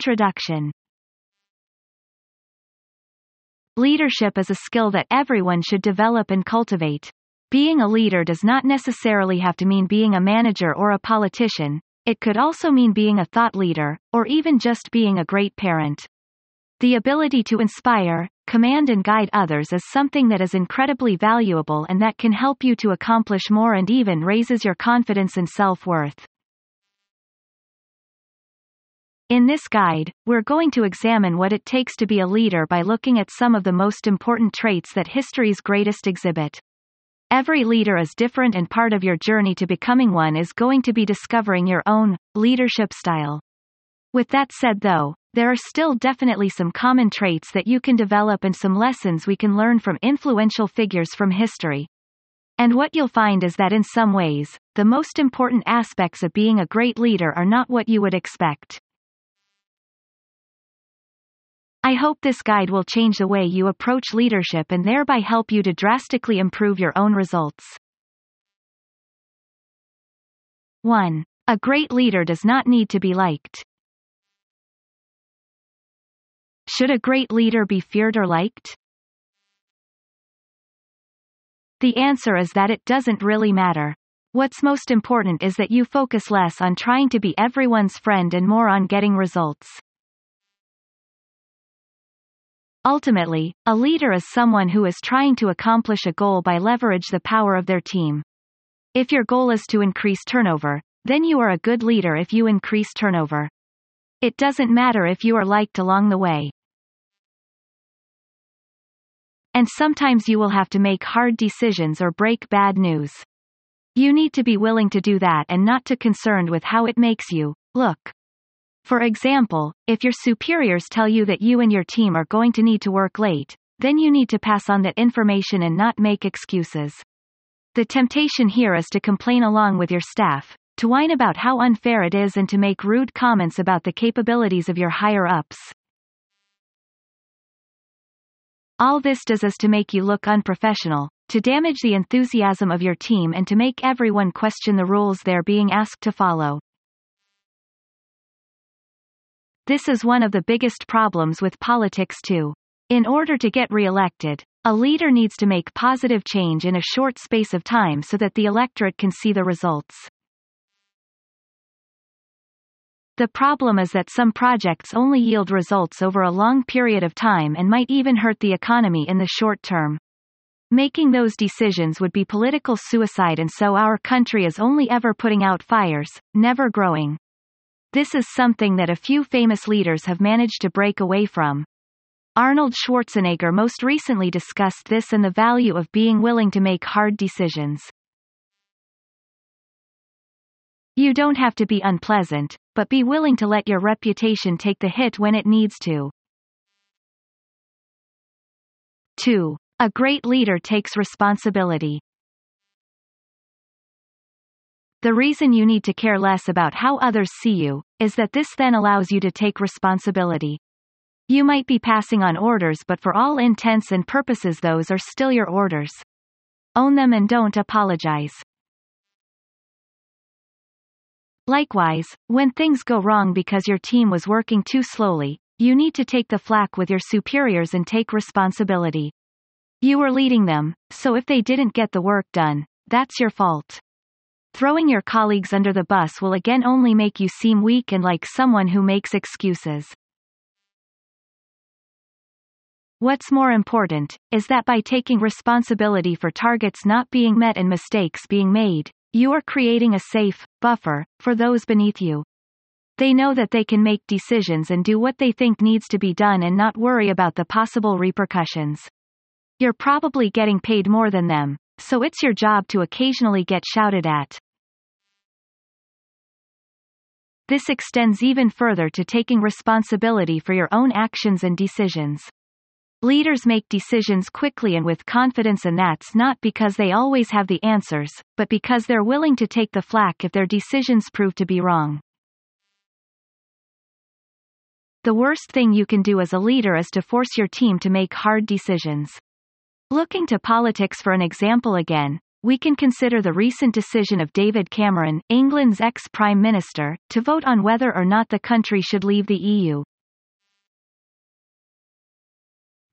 Introduction Leadership is a skill that everyone should develop and cultivate. Being a leader does not necessarily have to mean being a manager or a politician, it could also mean being a thought leader, or even just being a great parent. The ability to inspire, command and guide others is something that is incredibly valuable and that can help you to accomplish more and even raises your confidence and self-worth. In this guide, we're going to examine what it takes to be a leader by looking at some of the most important traits that history's greatest exhibit. Every leader is different and part of your journey to becoming one is going to be discovering your own leadership style. With that said though, there are still definitely some common traits that you can develop and some lessons we can learn from influential figures from history. And what you'll find is that in some ways, the most important aspects of being a great leader are not what you would expect. I hope this guide will change the way you approach leadership and thereby help you to drastically improve your own results. 1. A great leader does not need to be liked. Should a great leader be feared or liked? The answer is that it doesn't really matter. What's most important is that you focus less on trying to be everyone's friend and more on getting results. Ultimately, a leader is someone who is trying to accomplish a goal by leverage the power of their team. If your goal is to increase turnover, then you are a good leader if you increase turnover. It doesn't matter if you are liked along the way. And sometimes you will have to make hard decisions or break bad news. You need to be willing to do that and not too concerned with how it makes you look. For example, if your superiors tell you that you and your team are going to need to work late, then you need to pass on that information and not make excuses. The temptation here is to complain along with your staff, to whine about how unfair it is and to make rude comments about the capabilities of your higher ups. All this does is to make you look unprofessional, to damage the enthusiasm of your team and to make everyone question the rules they're being asked to follow. This is one of the biggest problems with politics too. In order to get re-elected, a leader needs to make positive change in a short space of time so that the electorate can see the results. The problem is that some projects only yield results over a long period of time and might even hurt the economy in the short term. Making those decisions would be political suicide and so our country is only ever putting out fires, never growing. This is something that a few famous leaders have managed to break away from. Arnold Schwarzenegger most recently discussed this and the value of being willing to make hard decisions. You don't have to be unpleasant, but be willing to let your reputation take the hit when it needs to. 2. A great leader takes responsibility. The reason you need to care less about how others see you, is that this then allows you to take responsibility. You might be passing on orders but for all intents and purposes those are still your orders. Own them and don't apologize. Likewise, when things go wrong because your team was working too slowly, you need to take the flak with your superiors and take responsibility. You were leading them, so if they didn't get the work done, that's your fault. Throwing your colleagues under the bus will again only make you seem weak and like someone who makes excuses. What's more important, is that by taking responsibility for targets not being met and mistakes being made, you are creating a safe, buffer, for those beneath you. They know that they can make decisions and do what they think needs to be done and not worry about the possible repercussions. You're probably getting paid more than them, so it's your job to occasionally get shouted at. This extends even further to taking responsibility for your own actions and decisions. Leaders make decisions quickly and with confidence and that's not because they always have the answers, but because they're willing to take the flak if their decisions prove to be wrong. The worst thing you can do as a leader is to force your team to make hard decisions. Looking to politics for an example again, we can consider the recent decision of David Cameron, England's ex-Prime Minister, to vote on whether or not the country should leave the EU.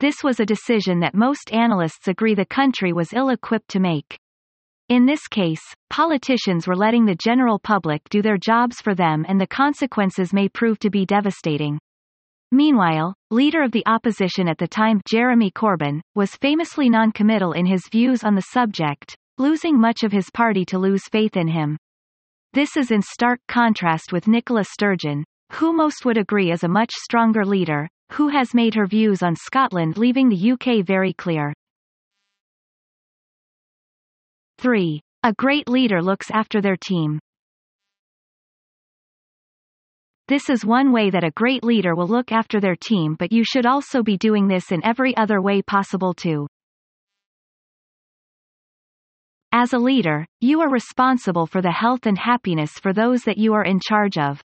This was a decision that most analysts agree the country was ill-equipped to make. In this case, politicians were letting the general public do their jobs for them and the consequences may prove to be devastating. Meanwhile, leader of the opposition at the time Jeremy Corbyn, was famously non-committal in his views on the subject, losing much of his party to lose faith in him. This is in stark contrast with Nicola Sturgeon, who most would agree is a much stronger leader, who has made her views on Scotland leaving the UK very clear. 3. A great leader looks after their team. This is one way that a great leader will look after their team but you should also be doing this in every other way possible too. As a leader, you are responsible for the health and happiness for those that you are in charge of.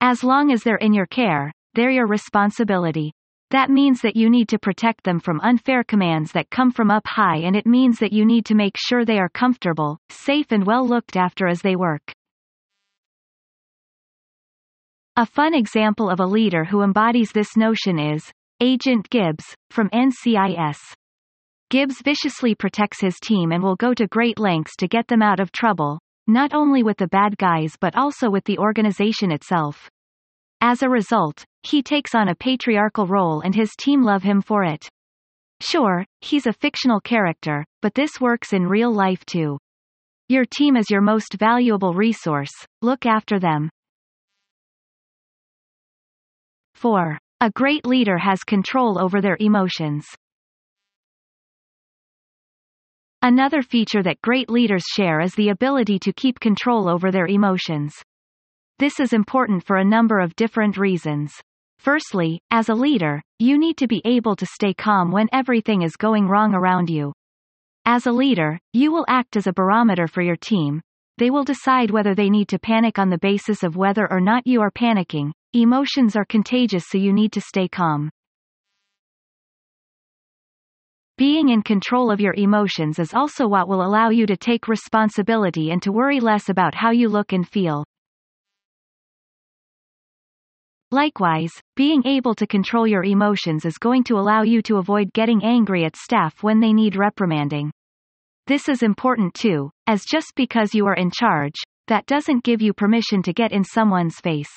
As long as they're in your care, they're your responsibility. That means that you need to protect them from unfair commands that come from up high and it means that you need to make sure they are comfortable, safe and well looked after as they work. A fun example of a leader who embodies this notion is Agent Gibbs, from NCIS. Gibbs viciously protects his team and will go to great lengths to get them out of trouble, not only with the bad guys but also with the organization itself. As a result, he takes on a patriarchal role and his team love him for it. Sure, he's a fictional character, but this works in real life too. Your team is your most valuable resource, look after them. 4. A great leader has control over their emotions. Another feature that great leaders share is the ability to keep control over their emotions. This is important for a number of different reasons. Firstly, as a leader, you need to be able to stay calm when everything is going wrong around you. As a leader, you will act as a barometer for your team. They will decide whether they need to panic on the basis of whether or not you are panicking. Emotions are contagious so you need to stay calm. Being in control of your emotions is also what will allow you to take responsibility and to worry less about how you look and feel. Likewise, being able to control your emotions is going to allow you to avoid getting angry at staff when they need reprimanding. This is important too, as just because you are in charge, that doesn't give you permission to get in someone's face.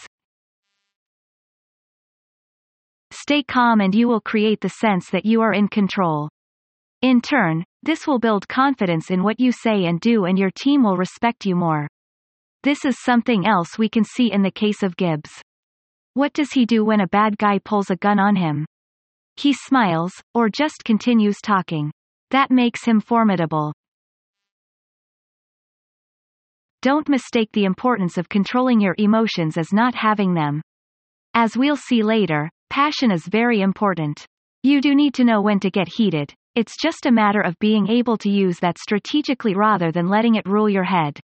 Stay calm and you will create the sense that you are in control. In turn, this will build confidence in what you say and do and your team will respect you more. This is something else we can see in the case of Gibbs. What does he do when a bad guy pulls a gun on him? He smiles, or just continues talking. That makes him formidable. Don't mistake the importance of controlling your emotions as not having them. As we'll see later, passion is very important. You do need to know when to get heated, it's just a matter of being able to use that strategically rather than letting it rule your head.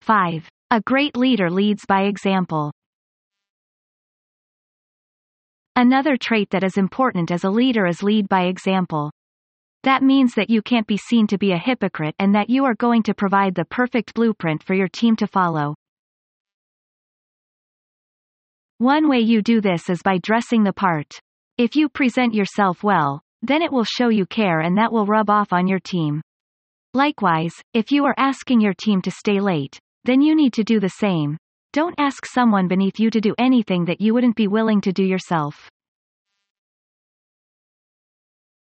5. A great leader leads by example. Another trait that is important as a leader is lead by example. That means that you can't be seen to be a hypocrite and that you are going to provide the perfect blueprint for your team to follow. One way you do this is by dressing the part. If you present yourself well, then it will show you care and that will rub off on your team. Likewise, if you are asking your team to stay late, then you need to do the same. Don't ask someone beneath you to do anything that you wouldn't be willing to do yourself.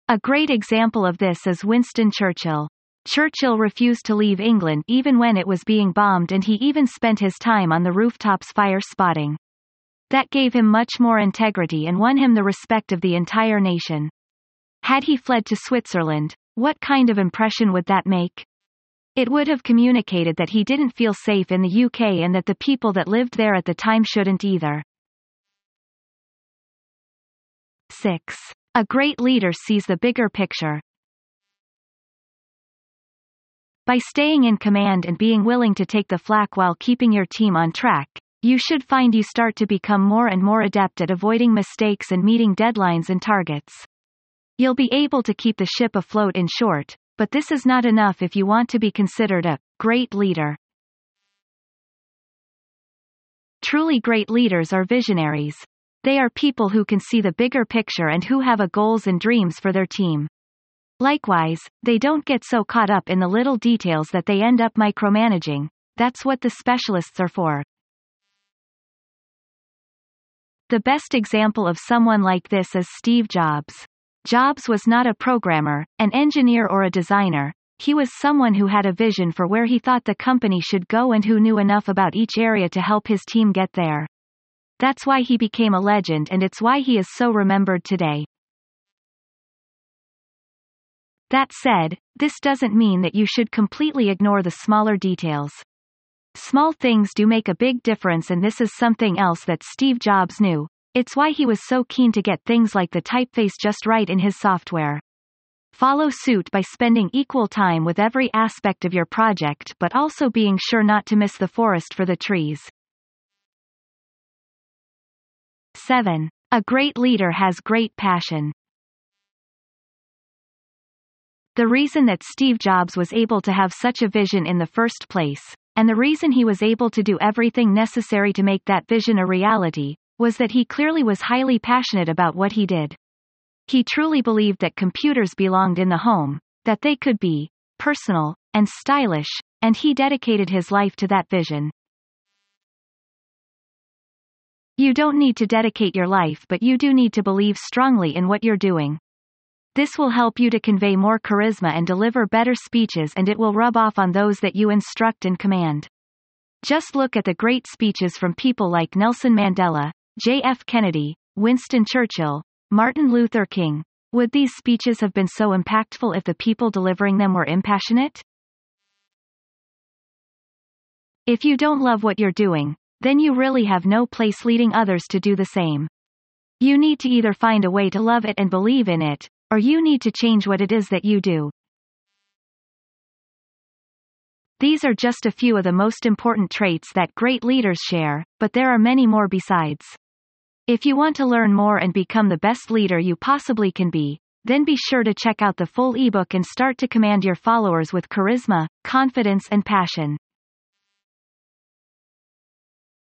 A great example of this is Winston Churchill. Churchill refused to leave England even when it was being bombed and he even spent his time on the rooftops fire spotting. That gave him much more integrity and won him the respect of the entire nation. Had he fled to Switzerland, what kind of impression would that make? It would have communicated that he didn't feel safe in the UK and that the people that lived there at the time shouldn't either. 6. A great leader sees the bigger picture. By staying in command and being willing to take the flak while keeping your team on track, you should find you start to become more and more adept at avoiding mistakes and meeting deadlines and targets. You'll be able to keep the ship afloat in short, but this is not enough if you want to be considered a great leader. Truly great leaders are visionaries. They are people who can see the bigger picture and who have a goals and dreams for their team. Likewise, they don't get so caught up in the little details that they end up micromanaging. That's what the specialists are for. The best example of someone like this is Steve Jobs. Jobs was not a programmer, an engineer or a designer, he was someone who had a vision for where he thought the company should go and who knew enough about each area to help his team get there. That's why he became a legend and it's why he is so remembered today. That said, this doesn't mean that you should completely ignore the smaller details. Small things do make a big difference and this is something else that Steve Jobs knew. It's why he was so keen to get things like the typeface just right in his software. Follow suit by spending equal time with every aspect of your project but also being sure not to miss the forest for the trees. 7. A great leader has great passion. The reason that Steve Jobs was able to have such a vision in the first place, and the reason he was able to do everything necessary to make that vision a reality, was that he clearly was highly passionate about what he did. He truly believed that computers belonged in the home, that they could be personal and stylish, and he dedicated his life to that vision. You don't need to dedicate your life but you do need to believe strongly in what you're doing. This will help you to convey more charisma and deliver better speeches and it will rub off on those that you instruct and command. Just look at the great speeches from people like Nelson Mandela, J.F. Kennedy, Winston Churchill, Martin Luther King. Would these speeches have been so impactful if the people delivering them were impassionate? If you don't love what you're doing, then you really have no place leading others to do the same. You need to either find a way to love it and believe in it, or you need to change what it is that you do. These are just a few of the most important traits that great leaders share, but there are many more besides. If you want to learn more and become the best leader you possibly can be, then be sure to check out the full ebook and start to command your followers with charisma, confidence and passion.